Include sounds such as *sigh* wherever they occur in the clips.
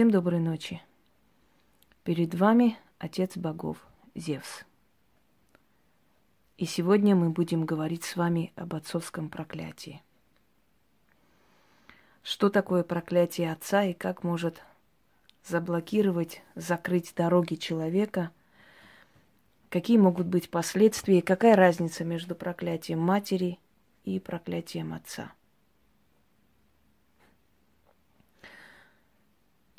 Всем доброй ночи. Перед вами Отец Богов, Зевс. И сегодня мы будем говорить с вами об отцовском проклятии. Что такое проклятие отца и как может заблокировать, закрыть дороги человека, какие могут быть последствия, какая разница между проклятием матери и проклятием отца –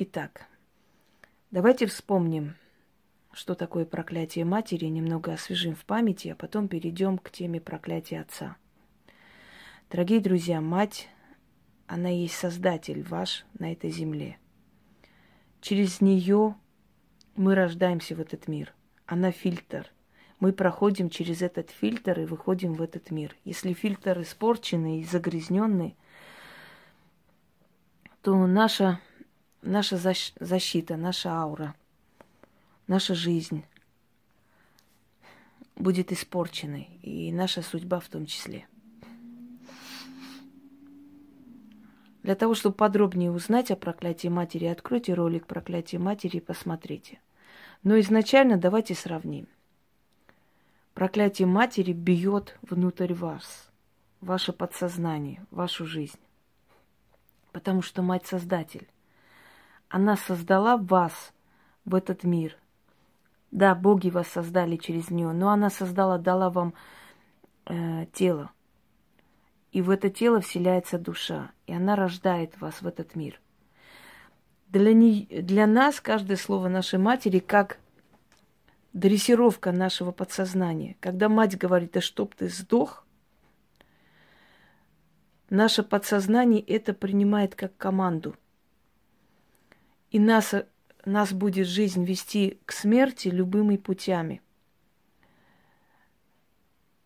Итак, давайте вспомним, что такое проклятие матери, немного освежим в памяти, а потом перейдем к теме проклятия отца. Дорогие друзья, мать, она есть создатель ваш на этой земле. Через нее мы рождаемся в этот мир. Она фильтр. Мы проходим через этот фильтр и выходим в этот мир. Если фильтр испорченный и загрязненный, то наша наша защита, наша аура, наша жизнь будет испорченной, и наша судьба в том числе. Для того, чтобы подробнее узнать о проклятии матери, откройте ролик «Проклятие матери» и посмотрите. Но изначально давайте сравним. Проклятие матери бьет внутрь вас, ваше подсознание, вашу жизнь. Потому что мать создатель. Она создала вас в этот мир. Да, боги вас создали через нее, но она создала, дала вам э, тело. И в это тело вселяется душа, и она рождает вас в этот мир. Для, не, для нас каждое слово нашей матери как дрессировка нашего подсознания. Когда мать говорит, да чтоб ты сдох, наше подсознание это принимает как команду – и нас, нас будет жизнь вести к смерти любыми путями.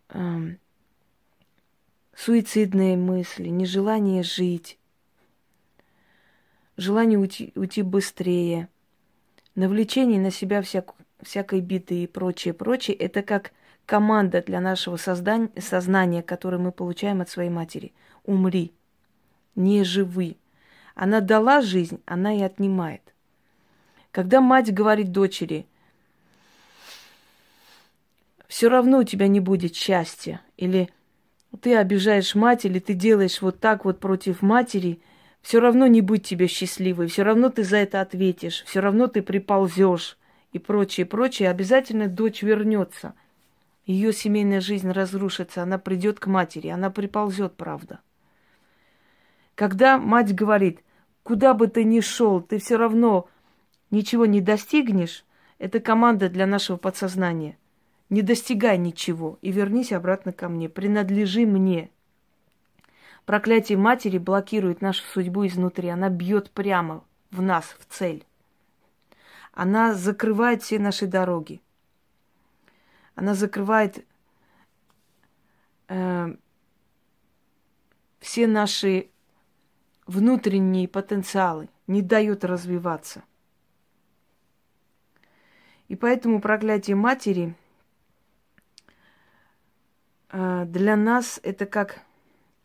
Эм, суицидные мысли, нежелание жить, желание уйти, уйти быстрее, навлечение на себя всяк, всякой биты и прочее, прочее, это как команда для нашего создания, сознания, которое мы получаем от своей матери. Умри, не живи. Она дала жизнь, она и отнимает. Когда мать говорит дочери, все равно у тебя не будет счастья, или ты обижаешь мать, или ты делаешь вот так вот против матери, все равно не будь тебе счастливой, все равно ты за это ответишь, все равно ты приползешь и прочее, прочее, обязательно дочь вернется. Ее семейная жизнь разрушится, она придет к матери, она приползет, правда. Когда мать говорит, Куда бы ты ни шел, ты все равно ничего не достигнешь. Это команда для нашего подсознания. Не достигай ничего и вернись обратно ко мне. Принадлежи мне. Проклятие матери блокирует нашу судьбу изнутри. Она бьет прямо в нас, в цель. Она закрывает все наши дороги. Она закрывает э, все наши внутренние потенциалы, не дают развиваться. И поэтому проклятие матери э, для нас это как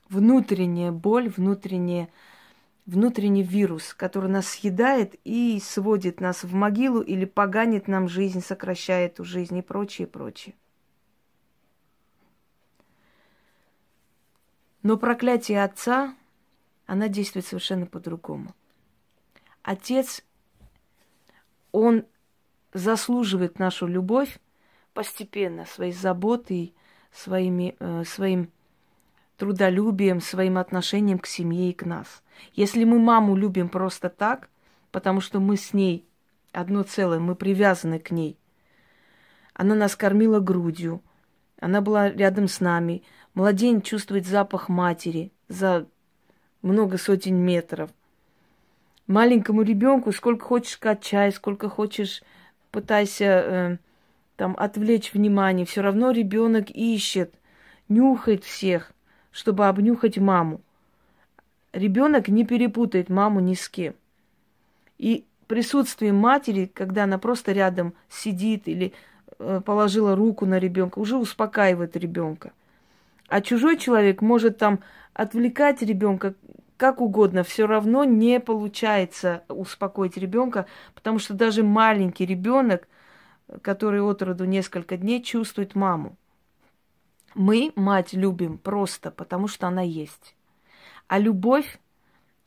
внутренняя боль, внутренняя, внутренний вирус, который нас съедает и сводит нас в могилу или поганит нам жизнь, сокращает эту жизнь и прочее, прочее. Но проклятие отца она действует совершенно по-другому. Отец, он заслуживает нашу любовь постепенно, своей заботой, своими, э, своим трудолюбием, своим отношением к семье и к нас. Если мы маму любим просто так, потому что мы с ней одно целое, мы привязаны к ней, она нас кормила грудью, она была рядом с нами, младенец чувствует запах матери за много сотен метров. Маленькому ребенку сколько хочешь качай, сколько хочешь пытайся э, там отвлечь внимание, все равно ребенок ищет, нюхает всех, чтобы обнюхать маму. Ребенок не перепутает маму ни с кем. И присутствие матери, когда она просто рядом сидит или э, положила руку на ребенка, уже успокаивает ребенка. А чужой человек может там отвлекать ребенка как угодно, все равно не получается успокоить ребенка, потому что даже маленький ребенок, который от роду несколько дней, чувствует маму. Мы мать любим просто потому, что она есть. А любовь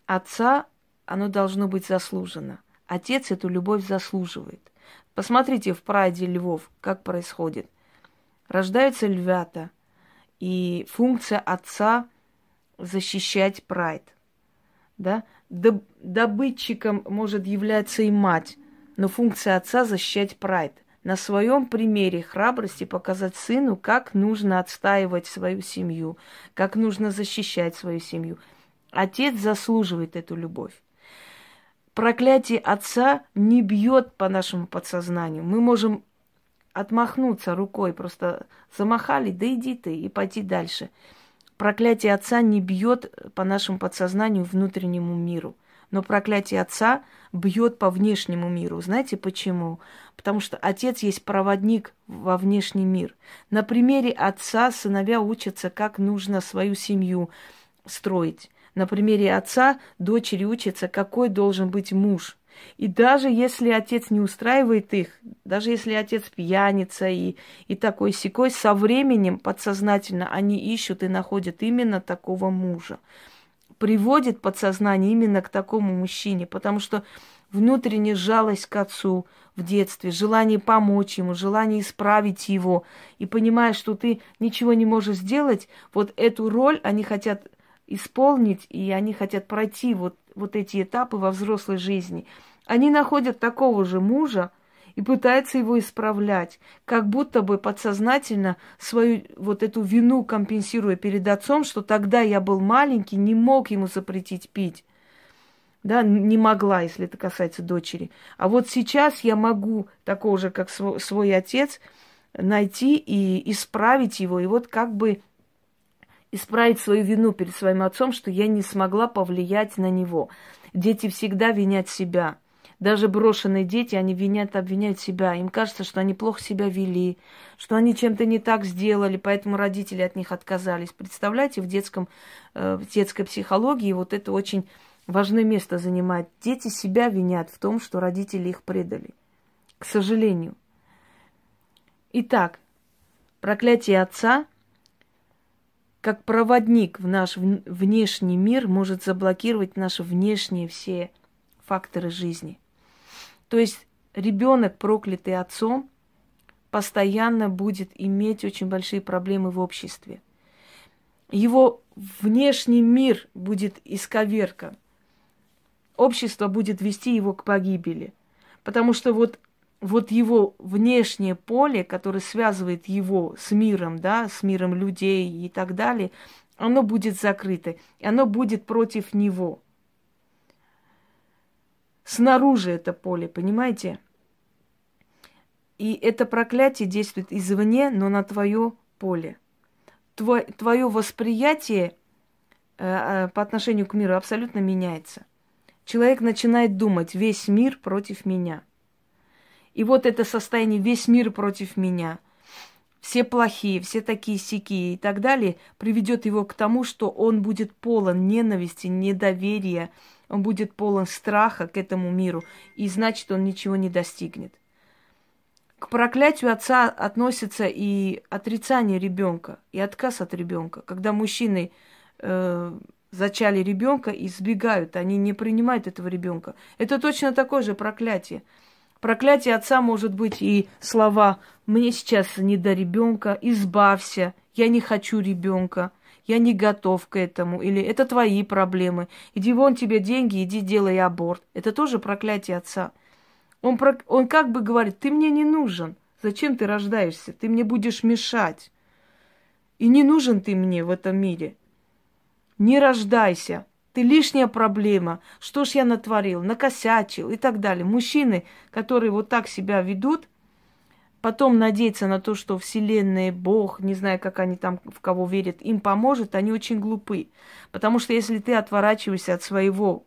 отца, оно должно быть заслужено. Отец эту любовь заслуживает. Посмотрите в прайде львов, как происходит. Рождаются львята, и функция отца защищать прайд. Да? Добытчиком может являться и мать, но функция отца защищать прайд. На своем примере храбрости показать сыну, как нужно отстаивать свою семью, как нужно защищать свою семью. Отец заслуживает эту любовь. Проклятие отца не бьет по нашему подсознанию. Мы можем отмахнуться рукой, просто замахали, да иди ты, и пойти дальше. Проклятие отца не бьет по нашему подсознанию внутреннему миру. Но проклятие отца бьет по внешнему миру. Знаете почему? Потому что отец есть проводник во внешний мир. На примере отца сыновья учатся, как нужно свою семью строить. На примере отца дочери учатся, какой должен быть муж. И даже если отец не устраивает их, даже если отец пьяница и, и такой секой, со временем подсознательно они ищут и находят именно такого мужа. Приводит подсознание именно к такому мужчине, потому что внутренняя жалость к отцу в детстве, желание помочь ему, желание исправить его, и понимая, что ты ничего не можешь сделать, вот эту роль они хотят исполнить, и они хотят пройти вот, вот эти этапы во взрослой жизни. Они находят такого же мужа и пытаются его исправлять, как будто бы подсознательно свою вот эту вину компенсируя перед отцом, что тогда я был маленький, не мог ему запретить пить. Да, не могла, если это касается дочери. А вот сейчас я могу такого же, как свой, свой отец, найти и исправить его. И вот как бы исправить свою вину перед своим отцом, что я не смогла повлиять на него. Дети всегда винят себя. Даже брошенные дети, они винят, обвиняют себя. Им кажется, что они плохо себя вели, что они чем-то не так сделали, поэтому родители от них отказались. Представляете, в, детском, э, в детской психологии вот это очень важное место занимает. Дети себя винят в том, что родители их предали. К сожалению. Итак, проклятие отца – как проводник в наш внешний мир может заблокировать наши внешние все факторы жизни. То есть ребенок, проклятый отцом, постоянно будет иметь очень большие проблемы в обществе. Его внешний мир будет исковеркан. Общество будет вести его к погибели. Потому что вот вот его внешнее поле, которое связывает его с миром, да, с миром людей и так далее, оно будет закрыто, и оно будет против него. Снаружи это поле, понимаете? И это проклятие действует извне, но на твое поле. Твое, восприятие э, э, по отношению к миру абсолютно меняется. Человек начинает думать, весь мир против меня – и вот это состояние, весь мир против меня, все плохие, все такие сики и так далее, приведет его к тому, что он будет полон ненависти, недоверия, он будет полон страха к этому миру, и значит, он ничего не достигнет. К проклятию отца относится и отрицание ребенка, и отказ от ребенка. Когда мужчины э, зачали ребенка и сбегают, они не принимают этого ребенка. Это точно такое же проклятие. Проклятие отца может быть и слова «мне сейчас не до ребенка», «избавься», «я не хочу ребенка», «я не готов к этому», или «это твои проблемы», «иди вон тебе деньги, иди делай аборт». Это тоже проклятие отца. Он, про... он как бы говорит, ты мне не нужен, зачем ты рождаешься, ты мне будешь мешать. И не нужен ты мне в этом мире. Не рождайся, ты лишняя проблема, что ж я натворил, накосячил и так далее. Мужчины, которые вот так себя ведут, потом надеяться на то, что Вселенная, Бог, не знаю, как они там в кого верят, им поможет, они очень глупы. Потому что если ты отворачиваешься от своего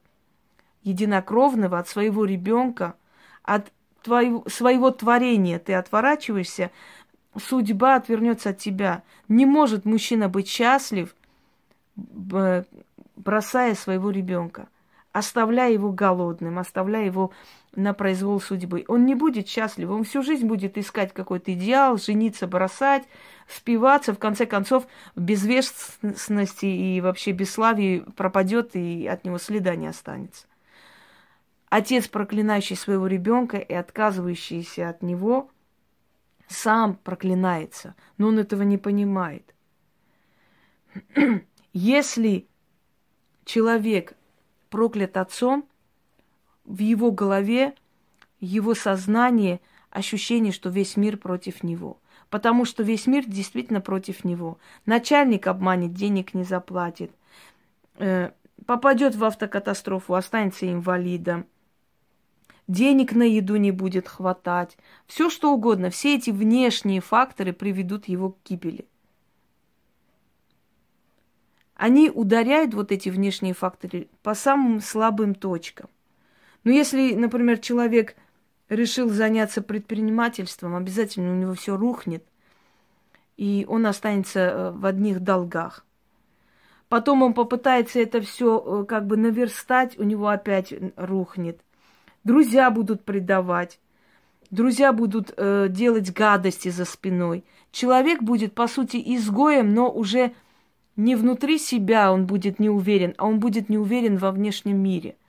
единокровного, от своего ребенка, от твоего, своего творения ты отворачиваешься, судьба отвернется от тебя. Не может мужчина быть счастлив бросая своего ребенка, оставляя его голодным, оставляя его на произвол судьбы. Он не будет счастлив, он всю жизнь будет искать какой-то идеал, жениться, бросать, спиваться, в конце концов, в безвестности и вообще бесславии пропадет, и от него следа не останется. Отец, проклинающий своего ребенка и отказывающийся от него, сам проклинается, но он этого не понимает. *clears throat* Если человек проклят отцом, в его голове, его сознании ощущение, что весь мир против него. Потому что весь мир действительно против него. Начальник обманет, денег не заплатит, э, попадет в автокатастрофу, останется инвалидом, денег на еду не будет хватать, все что угодно. Все эти внешние факторы приведут его к гибели. Они ударяют вот эти внешние факторы по самым слабым точкам. Но если, например, человек решил заняться предпринимательством, обязательно у него все рухнет, и он останется э, в одних долгах. Потом он попытается это все э, как бы наверстать, у него опять рухнет. Друзья будут предавать, друзья будут э, делать гадости за спиной. Человек будет, по сути, изгоем, но уже не внутри себя он будет не уверен, а он будет не уверен во внешнем мире –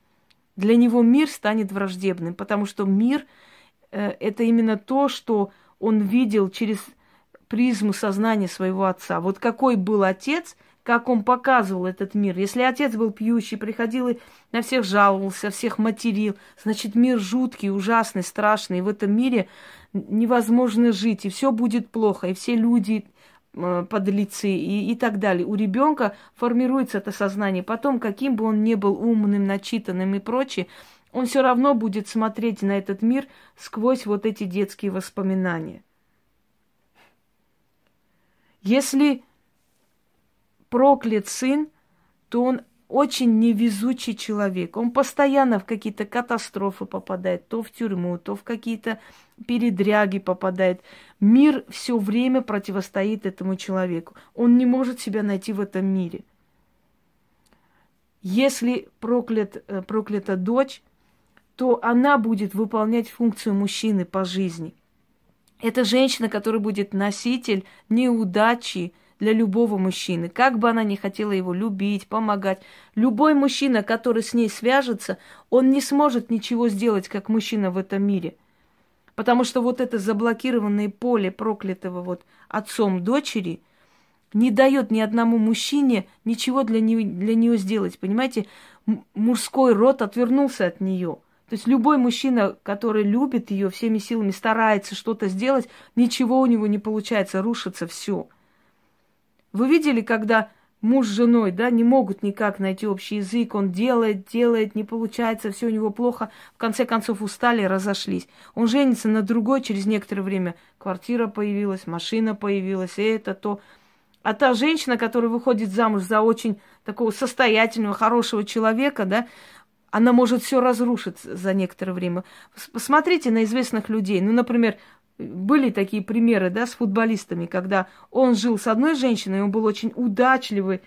для него мир станет враждебным, потому что мир э, это именно то, что он видел через призму сознания своего отца. Вот какой был отец, как он показывал этот мир. Если отец был пьющий, приходил и на всех жаловался, всех материл, значит, мир жуткий, ужасный, страшный. И в этом мире невозможно жить, и все будет плохо, и все люди подлецы и, и так далее. У ребенка формируется это сознание. Потом, каким бы он ни был умным, начитанным и прочее, он все равно будет смотреть на этот мир сквозь вот эти детские воспоминания. Если проклят сын, то он очень невезучий человек. Он постоянно в какие-то катастрофы попадает, то в тюрьму, то в какие-то передряги попадает. Мир все время противостоит этому человеку. Он не может себя найти в этом мире. Если проклят, э, проклята дочь, то она будет выполнять функцию мужчины по жизни. Это женщина, которая будет носитель неудачи, для любого мужчины. Как бы она ни хотела его любить, помогать, любой мужчина, который с ней свяжется, он не сможет ничего сделать, как мужчина в этом мире. Потому что вот это заблокированное поле проклятого вот отцом дочери не дает ни одному мужчине ничего для нее, для нее сделать. Понимаете, мужской род отвернулся от нее. То есть любой мужчина, который любит ее, всеми силами старается что-то сделать, ничего у него не получается, рушится все. Вы видели, когда муж с женой, да, не могут никак найти общий язык, он делает, делает, не получается, все у него плохо, в конце концов устали, разошлись. Он женится на другой, через некоторое время квартира появилась, машина появилась, и это, то. А та женщина, которая выходит замуж за очень такого состоятельного, хорошего человека, да, она может все разрушить за некоторое время. Посмотрите на известных людей. Ну, например, были такие примеры, да, с футболистами, когда он жил с одной женщиной, он был очень удачливый,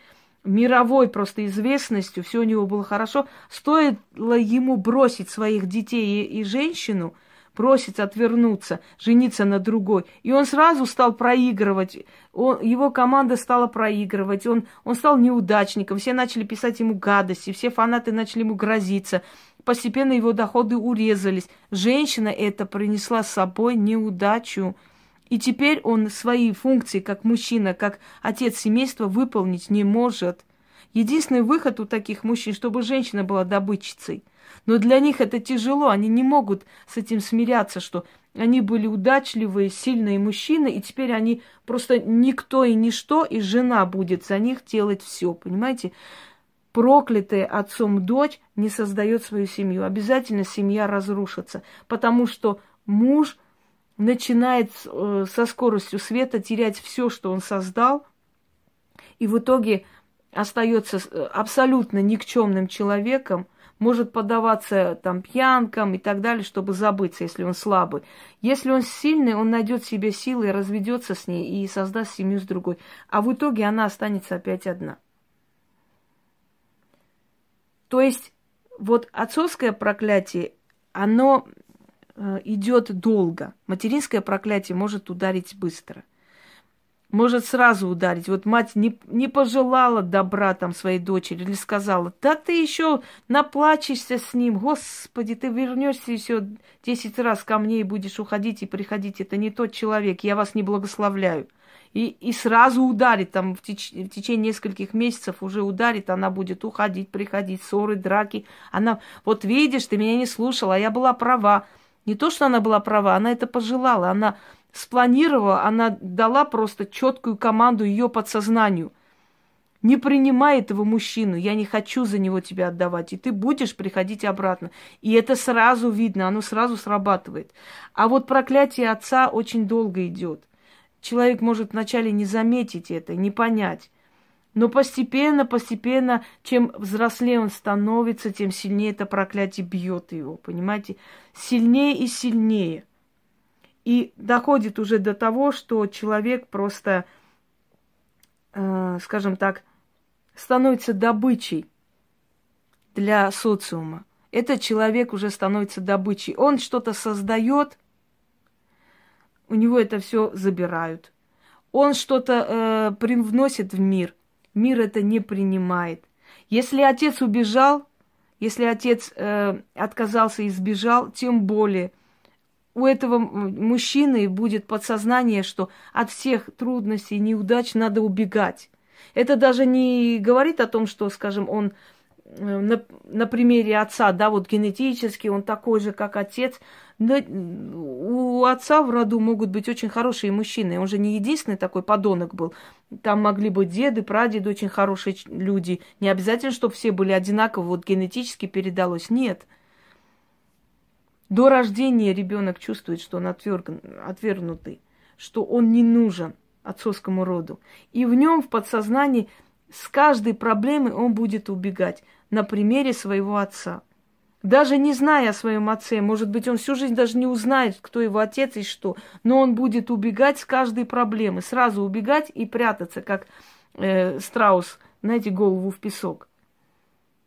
мировой просто известностью, все у него было хорошо. Стоило ему бросить своих детей и, и женщину, бросить, отвернуться, жениться на другой. И он сразу стал проигрывать. Он, его команда стала проигрывать. Он, он стал неудачником. Все начали писать ему гадости. Все фанаты начали ему грозиться. Постепенно его доходы урезались. Женщина это принесла с собой неудачу. И теперь он свои функции как мужчина, как отец семейства выполнить не может. Единственный выход у таких мужчин, чтобы женщина была добытчицей. Но для них это тяжело, они не могут с этим смиряться, что они были удачливые, сильные мужчины, и теперь они просто никто и ничто, и жена будет за них делать все, понимаете? Проклятая отцом дочь не создает свою семью. Обязательно семья разрушится, потому что муж начинает э, со скоростью света терять все, что он создал, и в итоге остается э, абсолютно никчемным человеком, может подаваться там пьянкам и так далее, чтобы забыться, если он слабый. Если он сильный, он найдет себе силы, разведется с ней и создаст семью с другой. А в итоге она останется опять одна. То есть вот отцовское проклятие, оно э, идет долго. Материнское проклятие может ударить быстро может сразу ударить. Вот мать не, не пожелала добра там своей дочери или сказала, да ты еще наплачешься с ним, господи, ты вернешься еще десять раз ко мне и будешь уходить и приходить. Это не тот человек, я вас не благословляю. И, и сразу ударит, там в, теч, в течение нескольких месяцев уже ударит, она будет уходить, приходить, ссоры, драки. Она, вот видишь, ты меня не слушала, а я была права. Не то, что она была права, она это пожелала, она спланировала, она дала просто четкую команду ее подсознанию. Не принимай этого мужчину, я не хочу за него тебя отдавать, и ты будешь приходить обратно. И это сразу видно, оно сразу срабатывает. А вот проклятие отца очень долго идет. Человек может вначале не заметить это, не понять. Но постепенно, постепенно, чем взрослее он становится, тем сильнее это проклятие бьет его, понимаете? Сильнее и сильнее – и доходит уже до того, что человек просто, э, скажем так, становится добычей для социума. Этот человек уже становится добычей. Он что-то создает, у него это все забирают. Он что-то э, привносит в мир, мир это не принимает. Если отец убежал, если отец э, отказался и сбежал, тем более – у этого мужчины будет подсознание, что от всех трудностей, неудач надо убегать. Это даже не говорит о том, что, скажем, он на, на примере отца, да, вот генетически он такой же, как отец. Но у отца в роду могут быть очень хорошие мужчины. Он же не единственный такой подонок был. Там могли быть деды, прадеды, очень хорошие люди. Не обязательно, чтобы все были одинаковы, вот генетически передалось. Нет. До рождения ребенок чувствует, что он отверг... отвергнутый, что он не нужен отцовскому роду. И в нем, в подсознании, с каждой проблемой он будет убегать на примере своего отца. Даже не зная о своем отце, может быть, он всю жизнь даже не узнает, кто его отец и что, но он будет убегать с каждой проблемы, сразу убегать и прятаться, как э, страус, знаете, голову в песок.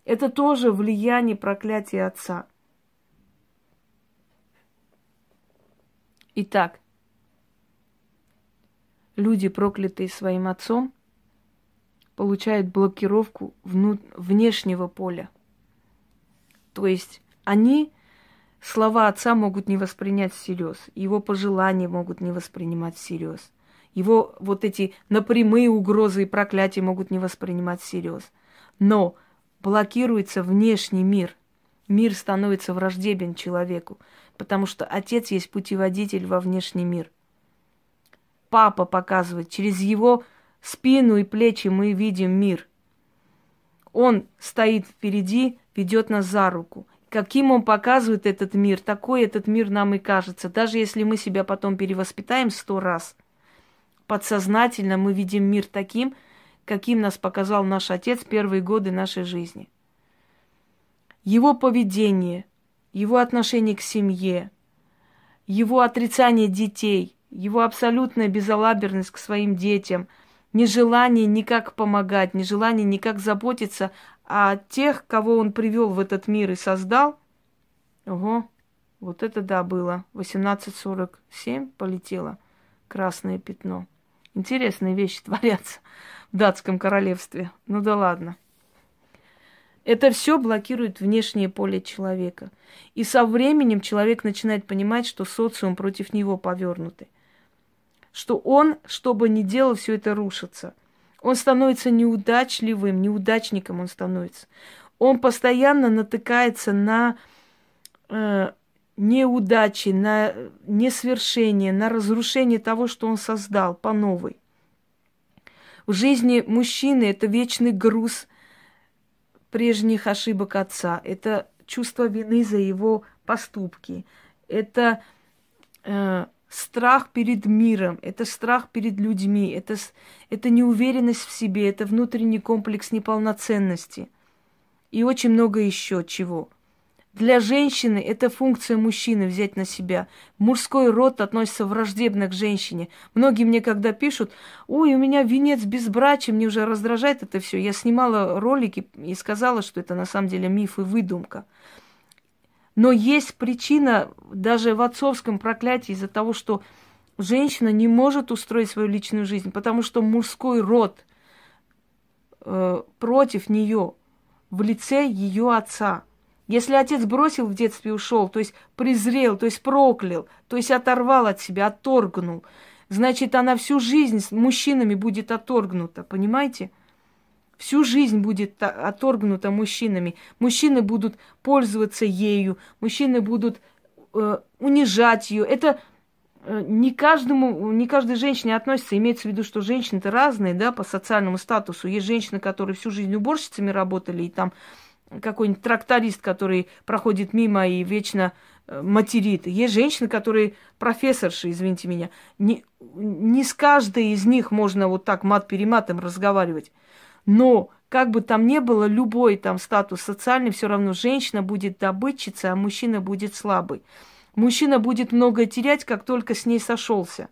Это тоже влияние проклятия отца. Итак, люди, проклятые своим отцом, получают блокировку вну... внешнего поля. То есть они слова отца могут не воспринять всерьез, его пожелания могут не воспринимать всерьез, его вот эти напрямые угрозы и проклятия могут не воспринимать всерьез. Но блокируется внешний мир. Мир становится враждебен человеку потому что отец есть путеводитель во внешний мир. Папа показывает, через его спину и плечи мы видим мир. Он стоит впереди, ведет нас за руку. Каким он показывает этот мир, такой этот мир нам и кажется. Даже если мы себя потом перевоспитаем сто раз, подсознательно мы видим мир таким, каким нас показал наш отец первые годы нашей жизни. Его поведение – его отношение к семье, его отрицание детей, его абсолютная безалаберность к своим детям, нежелание никак помогать, нежелание никак заботиться о тех, кого он привел в этот мир и создал. Ого, вот это да было. 18.47 полетело красное пятно. Интересные вещи *laughs* творятся в датском королевстве. Ну да ладно. Это все блокирует внешнее поле человека. И со временем человек начинает понимать, что социум против него повернутый. Что он, что бы ни делал, все это рушится. Он становится неудачливым, неудачником он становится. Он постоянно натыкается на э, неудачи, на несвершение, на разрушение того, что он создал по новой. В жизни мужчины это вечный груз – прежних ошибок отца, это чувство вины за его поступки, это э, страх перед миром, это страх перед людьми, это, это неуверенность в себе, это внутренний комплекс неполноценности и очень много еще чего. Для женщины это функция мужчины взять на себя. Мужской род относится враждебно к женщине. Многие мне когда пишут, ой, у меня венец безбрачия, мне уже раздражает это все. Я снимала ролики и сказала, что это на самом деле миф и выдумка. Но есть причина даже в отцовском проклятии из-за того, что женщина не может устроить свою личную жизнь, потому что мужской род э, против нее в лице ее отца – если отец бросил в детстве ушел, то есть презрел, то есть проклял, то есть оторвал от себя, отторгнул, значит, она всю жизнь с мужчинами будет отторгнута, понимаете? Всю жизнь будет отторгнута мужчинами. Мужчины будут пользоваться ею, мужчины будут э, унижать ее. Это э, не каждому, не каждой женщине относится. Имеется в виду, что женщины-то разные, да, по социальному статусу. Есть женщины, которые всю жизнь уборщицами работали и там какой-нибудь тракторист, который проходит мимо и вечно э, материт. Есть женщины, которые профессорши, извините меня. Не, не с каждой из них можно вот так мат-перематом разговаривать. Но как бы там ни было, любой там статус социальный, все равно женщина будет добытчицей, а мужчина будет слабый. Мужчина будет много терять, как только с ней сошелся.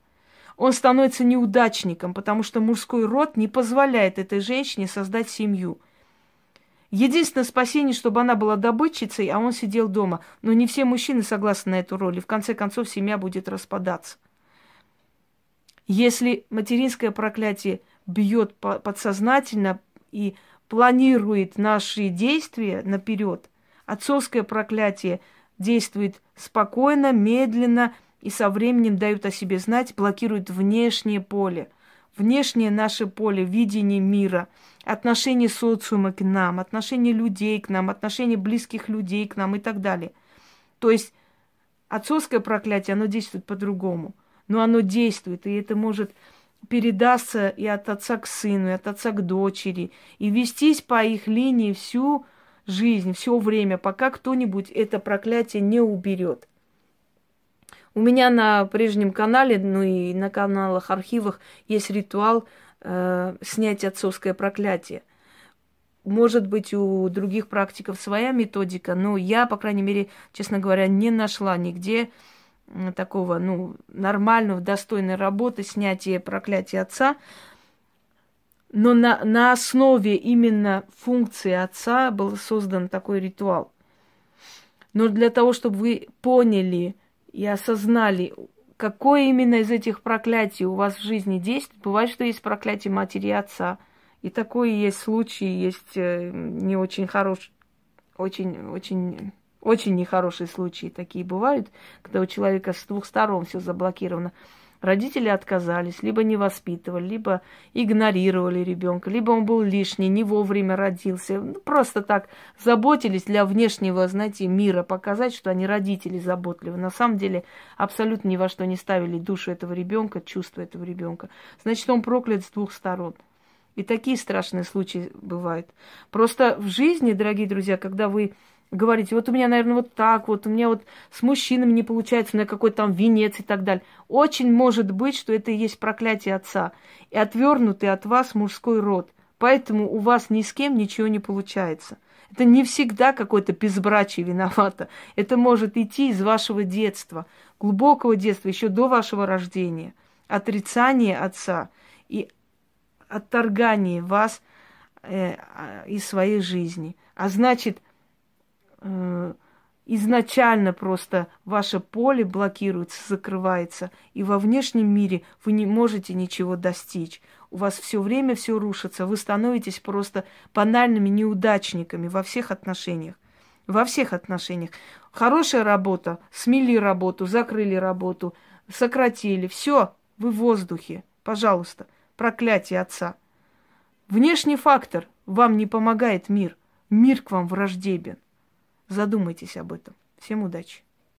Он становится неудачником, потому что мужской род не позволяет этой женщине создать семью – Единственное спасение, чтобы она была добытчицей, а он сидел дома. Но не все мужчины согласны на эту роль, и в конце концов семья будет распадаться. Если материнское проклятие бьет подсознательно и планирует наши действия наперед, отцовское проклятие действует спокойно, медленно и со временем дают о себе знать, блокирует внешнее поле – внешнее наше поле, видение мира, отношение социума к нам, отношение людей к нам, отношение близких людей к нам и так далее. То есть отцовское проклятие, оно действует по-другому. Но оно действует, и это может передаться и от отца к сыну, и от отца к дочери, и вестись по их линии всю жизнь, все время, пока кто-нибудь это проклятие не уберет. У меня на прежнем канале, ну и на каналах, архивах есть ритуал э, снять отцовское проклятие. Может быть, у других практиков своя методика, но я, по крайней мере, честно говоря, не нашла нигде такого, ну, нормального, достойной работы снятия проклятия отца. Но на, на основе именно функции отца был создан такой ритуал. Но для того, чтобы вы поняли, и осознали, какое именно из этих проклятий у вас в жизни действует. Бывает, что есть проклятие матери и отца. И такое есть случаи, есть э, не очень хорошие, очень, очень, очень нехорошие случаи такие бывают, когда у человека с двух сторон все заблокировано. Родители отказались, либо не воспитывали, либо игнорировали ребенка, либо он был лишний, не вовремя родился. Ну, просто так заботились для внешнего, знаете, мира, показать, что они родители заботливы. На самом деле абсолютно ни во что не ставили душу этого ребенка, чувства этого ребенка. Значит, он проклят с двух сторон. И такие страшные случаи бывают. Просто в жизни, дорогие друзья, когда вы говорите, вот у меня, наверное, вот так вот, у меня вот с мужчинами не получается, у меня какой-то там венец и так далее. Очень может быть, что это и есть проклятие отца и отвернутый от вас мужской род. Поэтому у вас ни с кем ничего не получается. Это не всегда какое-то безбрачие виновато. Это может идти из вашего детства, глубокого детства, еще до вашего рождения. Отрицание отца и отторгание вас э, а, из своей жизни. А значит, изначально просто ваше поле блокируется, закрывается, и во внешнем мире вы не можете ничего достичь. У вас все время все рушится, вы становитесь просто банальными неудачниками во всех отношениях. Во всех отношениях. Хорошая работа, смели работу, закрыли работу, сократили. Все, вы в воздухе. Пожалуйста, проклятие отца. Внешний фактор вам не помогает мир. Мир к вам враждебен. Задумайтесь об этом. Всем удачи!